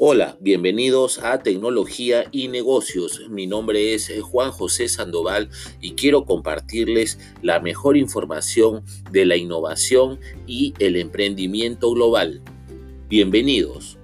Hola, bienvenidos a Tecnología y Negocios. Mi nombre es eh, Juan José Sandoval y quiero compartirles la mejor información de la innovación y el emprendimiento global. Bienvenidos.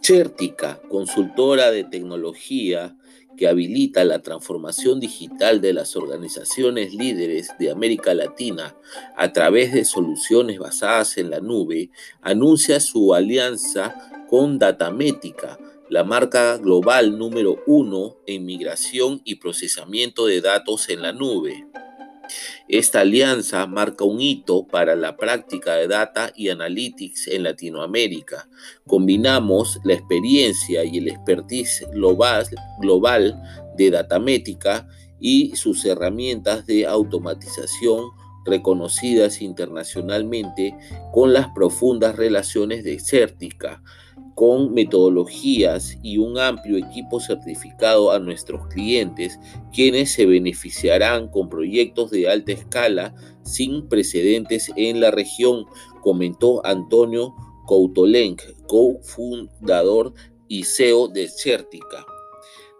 Certica, consultora de tecnología que habilita la transformación digital de las organizaciones líderes de América Latina a través de soluciones basadas en la nube, anuncia su alianza con Datamética, la marca global número uno en migración y procesamiento de datos en la nube. Esta alianza marca un hito para la práctica de data y analytics en Latinoamérica. Combinamos la experiencia y el expertise global, de Datamética y sus herramientas de automatización reconocidas internacionalmente con las profundas relaciones de Certica, con metodologías y un amplio equipo certificado a nuestros clientes, quienes se beneficiarán con proyectos de alta escala sin precedentes en la región, comentó Antonio Coutolenc, cofundador y CEO de Certica.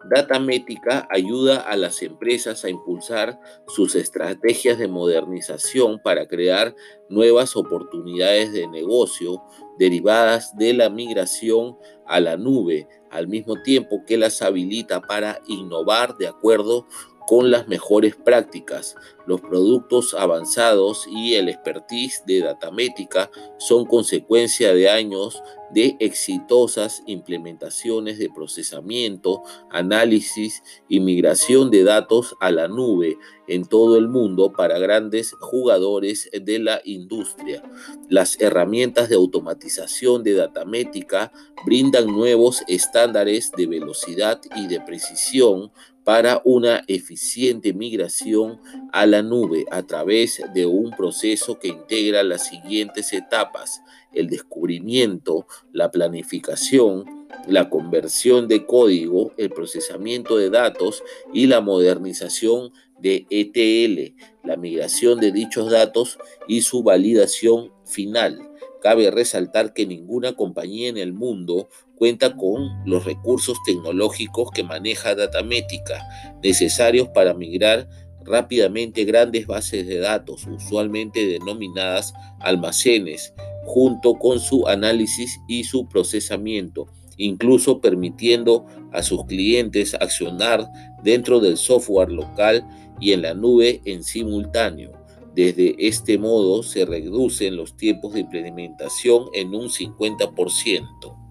Datamética ayuda a las empresas a impulsar sus estrategias de modernización para crear nuevas oportunidades de negocio derivadas de la migración a la nube, al mismo tiempo que las habilita para innovar de acuerdo con las mejores prácticas. Los productos avanzados y el expertise de Datamética son consecuencia de años de exitosas implementaciones de procesamiento, análisis y migración de datos a la nube en todo el mundo para grandes jugadores de la industria. Las herramientas de automatización de Datamética brindan nuevos estándares de velocidad y de precisión para una eficiente migración a la nube a través de un proceso que integra las siguientes etapas, el descubrimiento, la planificación, la conversión de código, el procesamiento de datos y la modernización de ETL, la migración de dichos datos y su validación final. Cabe resaltar que ninguna compañía en el mundo cuenta con los recursos tecnológicos que maneja Datamética, necesarios para migrar rápidamente grandes bases de datos, usualmente denominadas almacenes, junto con su análisis y su procesamiento, incluso permitiendo a sus clientes accionar dentro del software local y en la nube en simultáneo. Desde este modo se reducen los tiempos de implementación en un 50%.